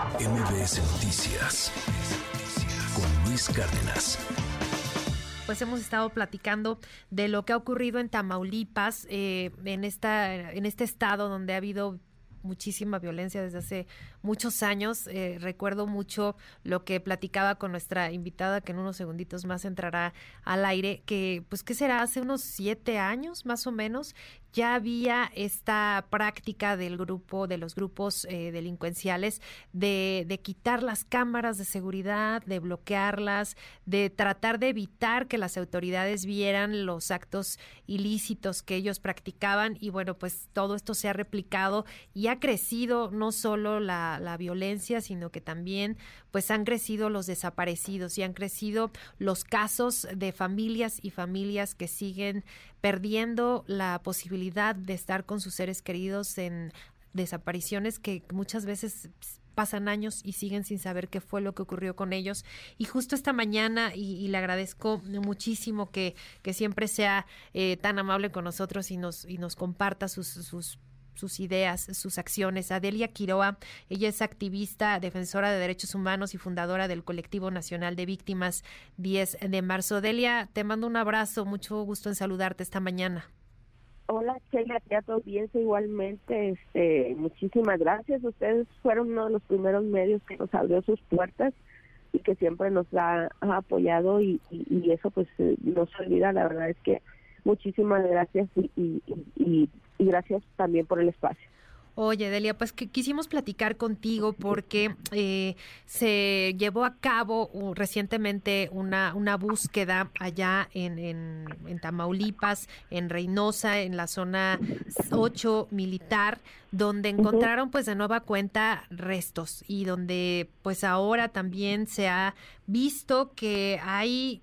MBS Noticias con Luis Cárdenas. Pues hemos estado platicando de lo que ha ocurrido en Tamaulipas, eh, en esta, en este estado donde ha habido muchísima violencia desde hace muchos años. Eh, recuerdo mucho lo que platicaba con nuestra invitada, que en unos segunditos más entrará al aire, que pues que será hace unos siete años más o menos, ya había esta práctica del grupo, de los grupos eh, delincuenciales, de, de, quitar las cámaras de seguridad, de bloquearlas, de tratar de evitar que las autoridades vieran los actos ilícitos que ellos practicaban. Y bueno, pues todo esto se ha replicado y ha crecido no solo la, la violencia, sino que también pues han crecido los desaparecidos y han crecido los casos de familias y familias que siguen perdiendo la posibilidad de estar con sus seres queridos en desapariciones que muchas veces pasan años y siguen sin saber qué fue lo que ocurrió con ellos. Y justo esta mañana, y, le agradezco muchísimo que, que siempre sea eh, tan amable con nosotros y nos, y nos comparta sus, sus sus ideas, sus acciones. Adelia Quiroa, ella es activista, defensora de derechos humanos y fundadora del Colectivo Nacional de Víctimas 10 de marzo. Adelia, te mando un abrazo, mucho gusto en saludarte esta mañana. Hola, Sheila, a tu audiencia igualmente. Este, muchísimas gracias. Ustedes fueron uno de los primeros medios que nos abrió sus puertas y que siempre nos ha, apoyado y, eso pues eh, no se olvida. La verdad es que muchísimas gracias y, y gracias también por el espacio. Oye, Delia, pues que quisimos platicar contigo porque eh, se llevó a cabo uh, recientemente una, una búsqueda allá en, en, Tamaulipas, en Reynosa, en la zona 8 militar, donde encontraron pues de nueva cuenta restos y donde pues ahora también se ha visto que hay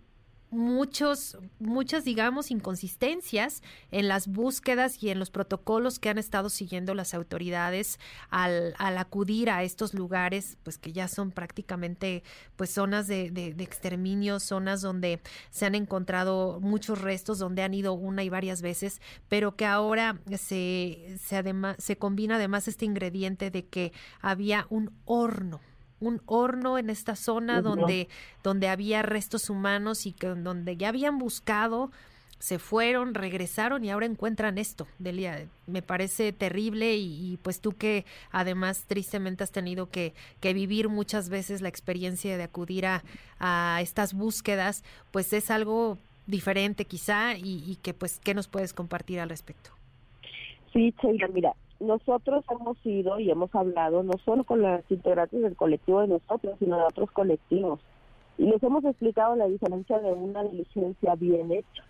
muchos, muchas, digamos, inconsistencias en las búsquedas y en los protocolos que han estado siguiendo las autoridades al, al acudir a estos lugares, pues que ya son prácticamente pues zonas de, de, exterminio, zonas donde se han encontrado muchos restos, donde han ido una y varias veces, pero que ahora se, se, se combina además este ingrediente de que había un horno un horno en esta zona donde, donde había restos humanos y que donde ya habían buscado, se fueron, regresaron y ahora encuentran esto. Delia, me parece terrible y, pues tú que además tristemente has tenido que, que, vivir muchas veces la experiencia de acudir a, a estas búsquedas, pues es algo diferente quizá y, y que pues, ¿qué nos puedes compartir al respecto? Sí, Sheila, mira, nosotros hemos ido y hemos hablado no solo con las integrantes del colectivo de nosotros, sino de otros colectivos. Y les hemos explicado la diferencia de una diligencia bien hecha,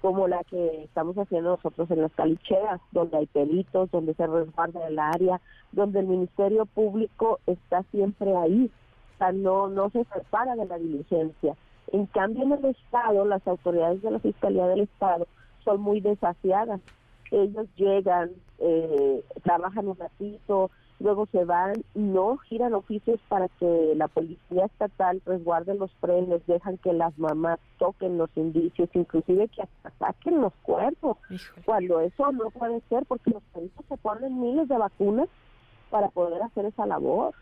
como la que estamos haciendo nosotros en las calicheras, donde hay peritos, donde se resguarda el área, donde el Ministerio Público está siempre ahí, o sea, no, no se separa de la diligencia. En cambio, en el Estado, las autoridades de la Fiscalía del Estado son muy desafiadas ellos llegan, eh, trabajan un ratito, luego se van y no giran oficios para que la policía estatal resguarde los frenos, dejan que las mamás toquen los indicios, inclusive que hasta saquen los cuerpos, cuando eso no puede ser porque los peritos se ponen miles de vacunas para poder hacer esa labor.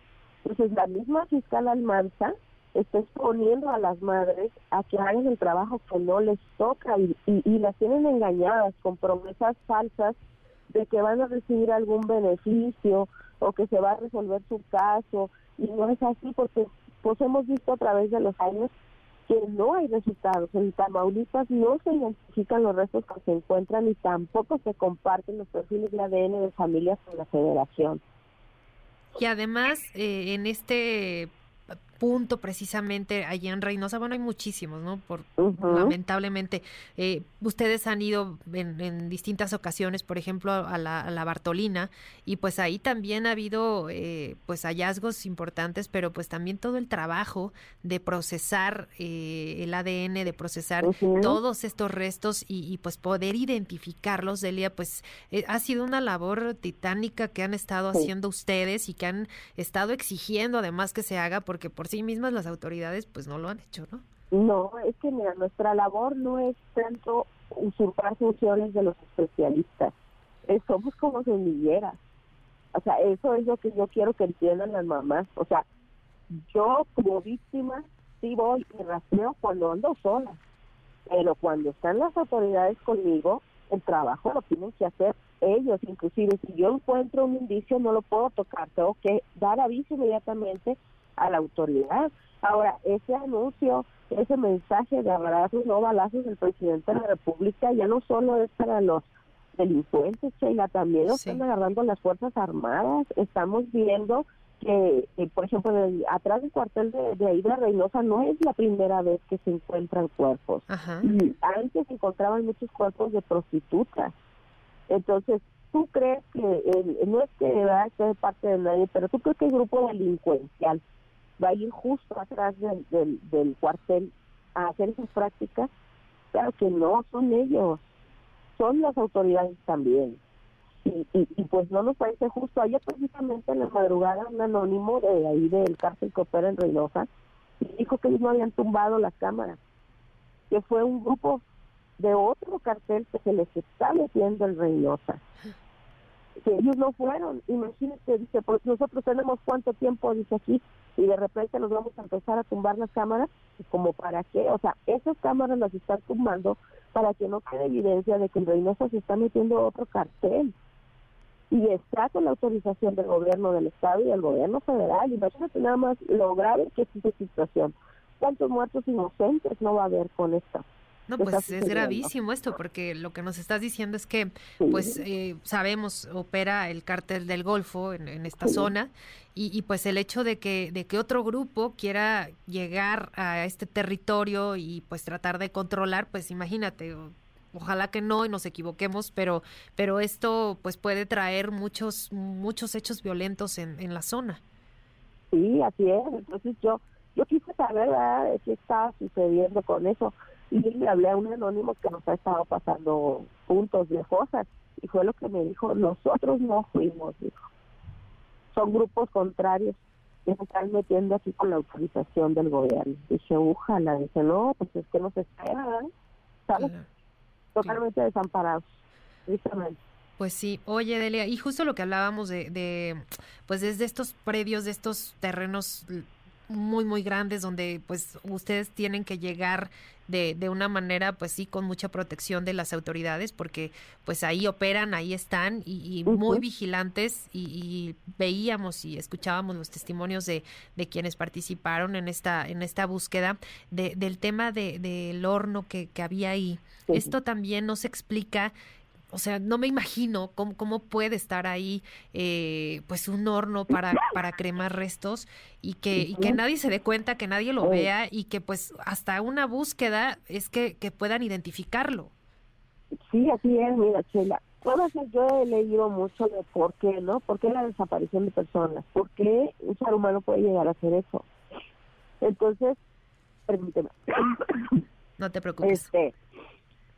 Entonces la misma fiscal Almanza está exponiendo a las madres a que hagan el trabajo que no les toca y, y, las tienen engañadas con promesas falsas de que van a recibir algún beneficio o que se va a resolver su caso y no es así porque pues hemos visto a través de los años que no hay resultados. En Tamaulipas no se identifican los restos que se encuentran y tampoco se comparten los perfiles de ADN de familias con la federación. Y además, eh, en este punto precisamente allí en Reynosa? Bueno, hay muchísimos, ¿no? Por, Lamentablemente, eh, ustedes han ido en, distintas ocasiones, por ejemplo, a la, Bartolina, y pues ahí también ha habido eh, pues hallazgos importantes, pero pues también todo el trabajo de procesar eh, el ADN, de procesar todos estos restos y, pues poder identificarlos, Delia, pues ha sido una labor titánica que han estado haciendo ustedes y que han estado exigiendo además que se haga, porque por sí mismas las autoridades pues no lo han hecho, ¿no? No, es que mira, nuestra labor no es tanto usurpar funciones de los especialistas, somos como semilleras. O sea, eso es lo que yo quiero que entiendan las mamás. O sea, yo como víctima sí voy y rastreo cuando ando sola, pero cuando están las autoridades conmigo, el trabajo lo tienen que hacer ellos. Inclusive si yo encuentro un indicio no lo puedo tocar, tengo que dar aviso inmediatamente a la autoridad. Ahora, ese anuncio, ese mensaje de abrazos, no balazos del presidente de la República ya no solo es para los delincuentes, Sheila, también lo están agarrando las Fuerzas Armadas. Estamos viendo que, por ejemplo, atrás del cuartel de, de, ahí de Reynosa no es la primera vez que se encuentran cuerpos. Antes se encontraban muchos cuerpos de prostitutas. Entonces, ¿tú crees que, no es que va a ser parte de nadie, pero tú crees que el grupo delincuencial va a ir justo atrás del, del, cuartel a hacer esas prácticas? Claro que no, son ellos, son las autoridades también y, y, pues no nos parece justo. Ayer precisamente en la madrugada un anónimo de ahí del cárcel que opera en Reynosa dijo que ellos no habían tumbado las cámaras, que fue un grupo de otro cartel que se les está metiendo en Reynosa. Que ellos no fueron, imagínate, dice, pues nosotros tenemos cuánto tiempo, dice aquí, y de repente nos vamos a empezar a tumbar las cámaras, como para qué, o sea, esas cámaras las están tumbando para que no quede evidencia de que en Reynosa se está metiendo otro cartel y está con la autorización del gobierno del estado y del gobierno federal. Imagínate nada más lo grave que es esta situación. ¿Cuántos muertos inocentes no va a haber con esta? No, pues es gravísimo esto, porque lo que nos estás diciendo es que, pues eh, sabemos, opera el cártel del Golfo en, esta zona, y, y, pues el hecho de que, de que otro grupo quiera llegar a este territorio y pues tratar de controlar, pues imagínate, ojalá que no y nos equivoquemos, pero, pero esto pues puede traer muchos, muchos hechos violentos en, en la zona. Sí, así es. Entonces yo, yo quise saber qué estaba sucediendo con eso y le hablé a un anónimo que nos ha estado pasando puntos de cosas y fue lo que me dijo, nosotros no fuimos, dijo. Son grupos contrarios que se están metiendo aquí con la autorización del gobierno. Dije, ojalá, dice, no, pues es que nos esperan, ¿sabes? totalmente desamparados, Pues sí, oye Delia, y justo lo que hablábamos de, de, pues desde estos predios, de estos terrenos muy, muy grandes donde pues ustedes tienen que llegar de, de una manera pues sí con mucha protección de las autoridades porque pues ahí operan, ahí están y, muy vigilantes y, veíamos y escuchábamos los testimonios de, de quienes participaron en esta, en esta búsqueda de, del tema de, del horno que, que había ahí. Esto también nos explica o sea, no me imagino cómo, cómo puede estar ahí eh, pues un horno para, para cremar restos y que, y que nadie se dé cuenta, que nadie lo vea y que pues hasta una búsqueda es que, que puedan identificarlo. Sí, así es, mira, Chela. yo he leído mucho de por qué, ¿no? ¿Por qué la desaparición de personas? ¿Por qué un ser humano puede llegar a hacer eso? Entonces, permíteme. No te preocupes. Este,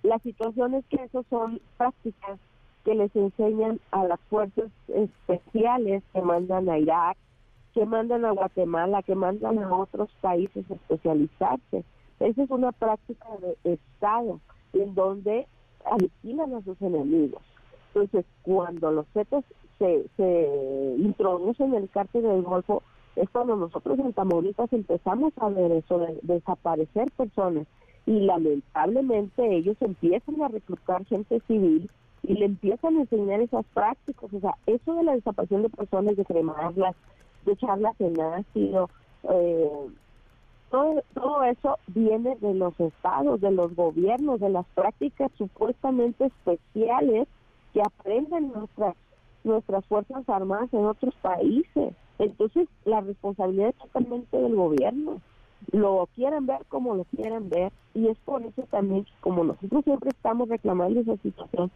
la situación es que esas son prácticas que les enseñan a las fuerzas especiales que mandan a Irak, que mandan a Guatemala, que mandan a otros países a especializarse. Esa es una práctica de Estado en donde aniquilan a sus enemigos. Entonces, cuando los zetas se, se introducen en el cártel del Golfo, es cuando nosotros en Tamaulipas empezamos a ver eso de desaparecer personas y lamentablemente ellos empiezan a reclutar gente civil y le empiezan a enseñar esas prácticas, o sea, eso de la desaparición de personas, de cremarlas, de echarlas en ácido, eh, todo, todo eso viene de los estados, de los gobiernos, de las prácticas supuestamente especiales que aprenden nuestras nuestras fuerzas armadas en otros países. Entonces, la responsabilidad es totalmente del gobierno lo quieren ver como lo quieren ver y es por eso también como nosotros siempre estamos reclamando esa situación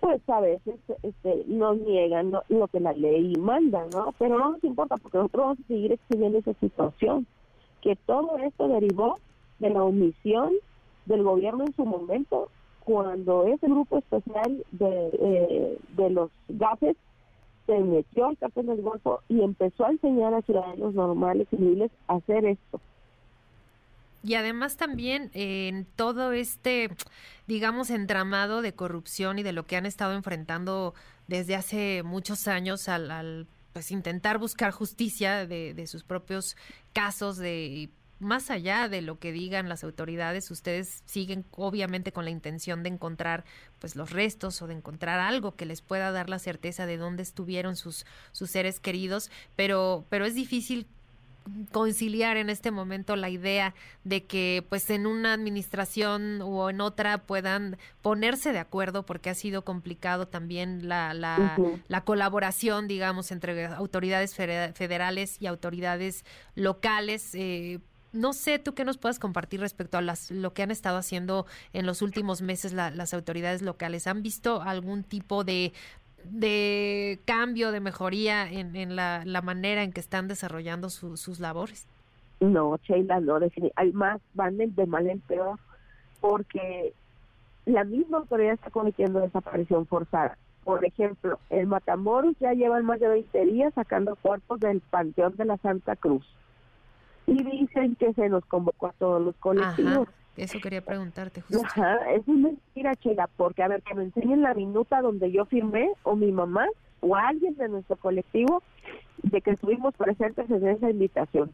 pues a veces este, nos niegan lo que la ley manda no pero no nos importa porque nosotros vamos a seguir exigiendo esa situación que todo esto derivó de la omisión del gobierno en su momento cuando ese grupo especial de, eh, de los gases se metió al cárcel del Golfo y empezó a enseñar a ciudadanos normales y civiles a hacer esto y además también en todo este, digamos, entramado de corrupción y de lo que han estado enfrentando desde hace muchos años al, pues intentar buscar justicia de, de, sus propios casos de más allá de lo que digan las autoridades, ustedes siguen obviamente con la intención de encontrar pues los restos o de encontrar algo que les pueda dar la certeza de dónde estuvieron sus sus seres queridos, pero pero es difícil conciliar en este momento la idea de que pues en una administración o en otra puedan ponerse de acuerdo porque ha sido complicado también la, la, la colaboración digamos entre autoridades federales y autoridades locales eh, no sé tú qué nos puedas compartir respecto a las, lo que han estado haciendo en los últimos meses las autoridades locales. ¿Han visto algún tipo de, de cambio, de mejoría en, en la, la, manera en que están desarrollando sus labores? No, Sheila, no, hay más van de mal en peor, porque la misma autoridad está cometiendo desaparición forzada. Por ejemplo, el Matamoros ya llevan más de 20 días sacando cuerpos del Panteón de la Santa Cruz y dicen que se nos convocó a todos los colectivos. Eso quería preguntarte justo. Ajá, es mentira, Chela, porque a ver, que me enseñen la minuta donde yo firmé, o mi mamá, o alguien de nuestro colectivo, de que estuvimos presentes en esa invitación.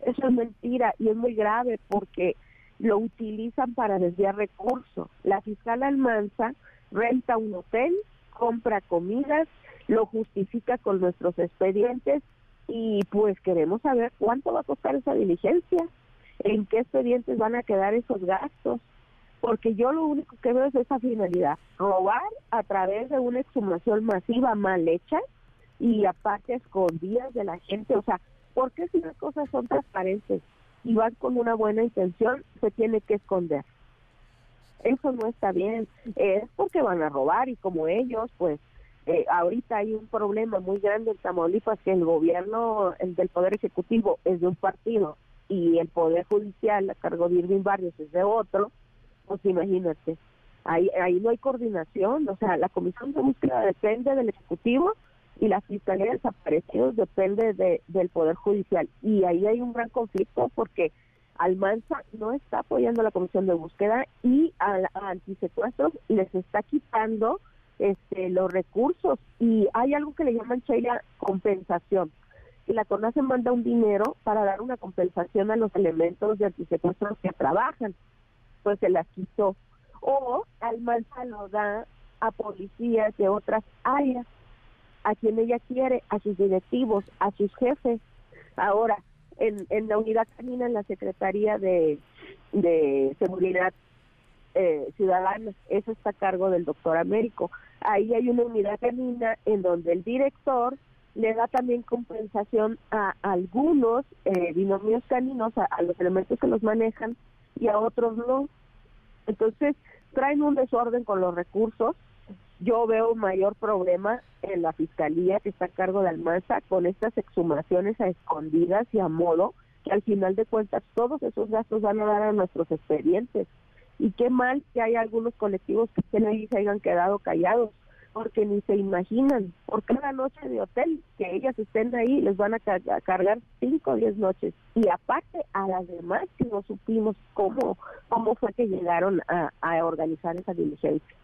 Eso es mentira y es muy grave porque lo utilizan para desviar recursos. La fiscal Almanza renta un hotel, compra comidas, lo justifica con nuestros expedientes y pues queremos saber cuánto va a costar esa diligencia, en qué expedientes van a quedar esos gastos, porque yo lo único que veo es esa finalidad, robar a través de una exhumación masiva mal hecha y aparte escondidas de la gente, o sea, ¿por qué si las cosas son transparentes y van con una buena intención, se tiene que esconder? Eso no está bien, es porque van a robar y como ellos, pues eh, ahorita hay un problema muy grande en Tamaulipas que el gobierno el del Poder Ejecutivo es de un partido y el Poder Judicial a cargo de Irving Barrios es de otro, pues imagínate, ahí, ahí no hay coordinación, o sea, la Comisión de Búsqueda depende del Ejecutivo y la Fiscalía de Desaparecidos depende de, del Poder Judicial y ahí hay un gran conflicto porque Almanza no está apoyando la Comisión de Búsqueda y a, a antisecuestros les está quitando este, los recursos y hay algo que le llaman Sheila compensación. Y la CONASE manda un dinero para dar una compensación a los elementos de antisecuestros que trabajan, pues se las quitó. O Almanza lo da a policías de otras áreas, a quien ella quiere, a sus directivos, a sus jefes. Ahora, en, en la unidad canina, en la Secretaría de, de Seguridad eh, ciudadana, eso está a cargo del doctor Américo. Ahí hay una unidad canina en donde el director le da también compensación a algunos eh, binomios caninos, a, los elementos que los manejan y a otros no. Entonces, traen un desorden con los recursos. Yo veo mayor problema en la fiscalía que está a cargo de Almanza con estas exhumaciones a escondidas y a modo, que al final de cuentas todos esos gastos van a dar a nuestros expedientes. Y qué mal que hay algunos colectivos que estén ahí se hayan quedado callados, porque ni se imaginan, por cada noche de hotel que ellas estén ahí, les van a, cargar cinco o diez noches. Y aparte a las demás que no supimos cómo, cómo fue que llegaron a, a organizar esa diligencia.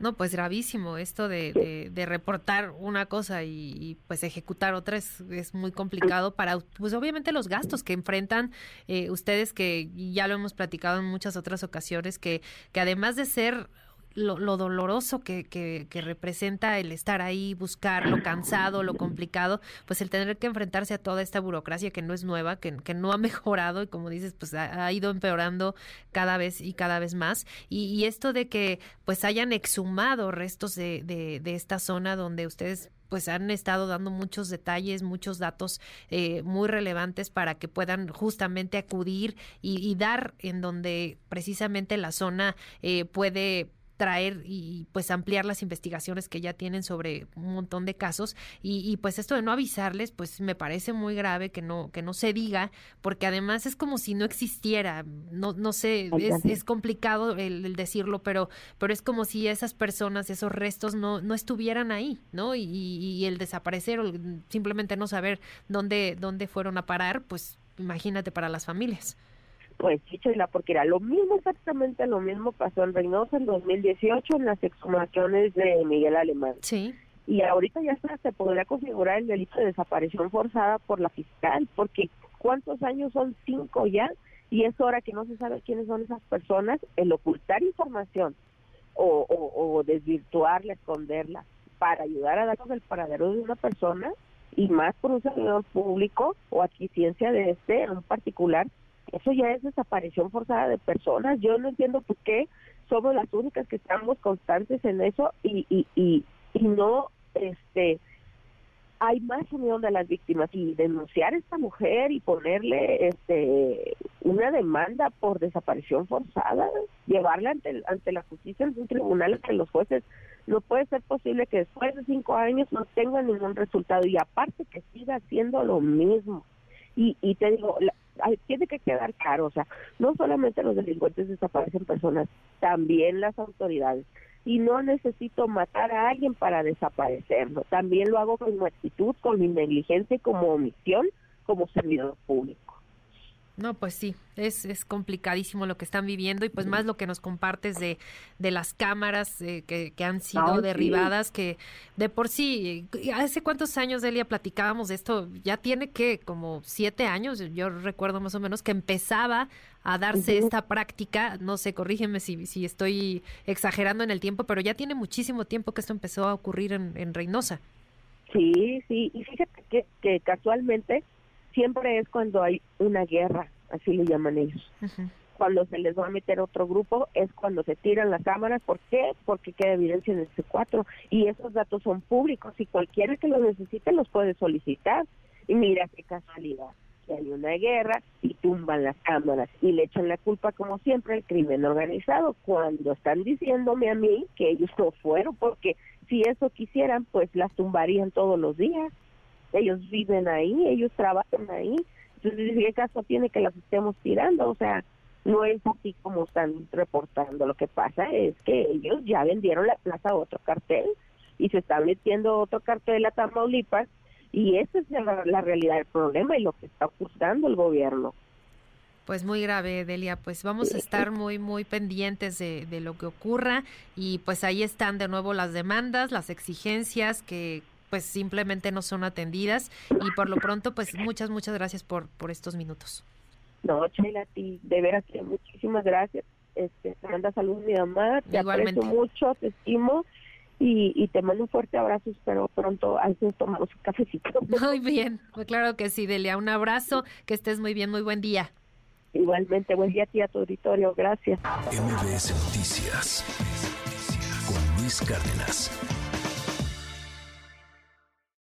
No, pues gravísimo esto de, de, reportar una cosa y, pues ejecutar otra es, es, muy complicado para, pues obviamente los gastos que enfrentan eh, ustedes que ya lo hemos platicado en muchas otras ocasiones que, que además de ser lo, lo doloroso que, que, que, representa el estar ahí, buscar lo cansado, lo complicado, pues el tener que enfrentarse a toda esta burocracia que no es nueva, que, que no ha mejorado y como dices, pues ha, ido empeorando cada vez y cada vez más. Y, y, esto de que pues hayan exhumado restos de, de, de esta zona donde ustedes pues han estado dando muchos detalles, muchos datos eh, muy relevantes para que puedan justamente acudir y, y, dar en donde precisamente la zona eh, puede traer y pues ampliar las investigaciones que ya tienen sobre un montón de casos y, pues esto de no avisarles pues me parece muy grave que no que no se diga porque además es como si no existiera no no sé es, es complicado el, decirlo pero pero es como si esas personas esos restos no no estuvieran ahí no y, y el desaparecer o simplemente no saber dónde dónde fueron a parar pues imagínate para las familias Pues sí, Sheila, porque era lo mismo, exactamente lo mismo pasó en Reynosa en 2018 en las exhumaciones de Miguel Alemán. Sí. Y ahorita ya se podría configurar el delito de desaparición forzada por la fiscal, porque ¿cuántos años son? Cinco ya, y es hora que no se sabe quiénes son esas personas, el ocultar información o, o, o desvirtuarla, esconderla, para ayudar a darnos el paradero de una persona, y más por un servidor público o adquisiencia de este en particular, eso ya es desaparición forzada de personas. Yo no entiendo por qué somos las únicas que estamos constantes en eso y, y, y, y no este hay más unión de las víctimas y denunciar a esta mujer y ponerle este una demanda por desaparición forzada, llevarla ante, ante la justicia en un tribunal entre los jueces, no puede ser posible que después de cinco años no tenga ningún resultado y aparte que siga haciendo lo mismo. Y, y te digo, tiene que quedar claro, o sea, no solamente los delincuentes desaparecen personas, también las autoridades y no necesito matar a alguien para desaparecerlo. También lo hago con mi actitud, con mi negligencia y como omisión como servidor público. No, pues sí, es, es complicadísimo lo que están viviendo y pues más lo que nos compartes de, de las cámaras eh, que, que, han sido derribadas, que de por sí, ¿hace cuántos años, Delia, platicábamos de esto? Ya tiene que como siete años, yo recuerdo más o menos que empezaba a darse esta práctica, no sé, corrígeme si, si estoy exagerando en el tiempo, pero ya tiene muchísimo tiempo que esto empezó a ocurrir en, en Reynosa. Sí, sí, y fíjate que, que casualmente siempre es cuando hay una guerra, así le llaman ellos. Cuando se les va a meter otro grupo es cuando se tiran las cámaras. ¿Por qué? Porque queda evidencia en el C4 y esos datos son públicos y cualquiera que los necesite los puede solicitar. Y mira qué casualidad, que hay una guerra y tumban las cámaras y le echan la culpa como siempre al crimen organizado cuando están diciéndome a mí que ellos no fueron porque si eso quisieran pues las tumbarían todos los días ellos viven ahí, ellos trabajan ahí, entonces ¿qué caso tiene que las estemos tirando? O sea, no es así como están reportando, lo que pasa es que ellos ya vendieron la plaza a otro cartel y se está metiendo otro cartel a Tamaulipas y esa es la, la realidad del problema y lo que está ocultando el gobierno. Pues muy grave, Delia. Pues vamos a estar muy, muy pendientes de, de, lo que ocurra y pues ahí están de nuevo las demandas, las exigencias que pues simplemente no son atendidas y por lo pronto pues muchas, muchas gracias por, por estos minutos. No, Chela, a ti, de veras que muchísimas gracias. Este, te manda salud mi mamá, te aprecio mucho, te estimo y, y, te mando un fuerte abrazo, espero pronto a veces tomamos un cafecito. Muy bien, pues claro que sí, Delia, un abrazo, que estés muy bien, muy buen día. Igualmente, buen día a ti a tu auditorio, gracias. MBS Noticias con Luis Cárdenas.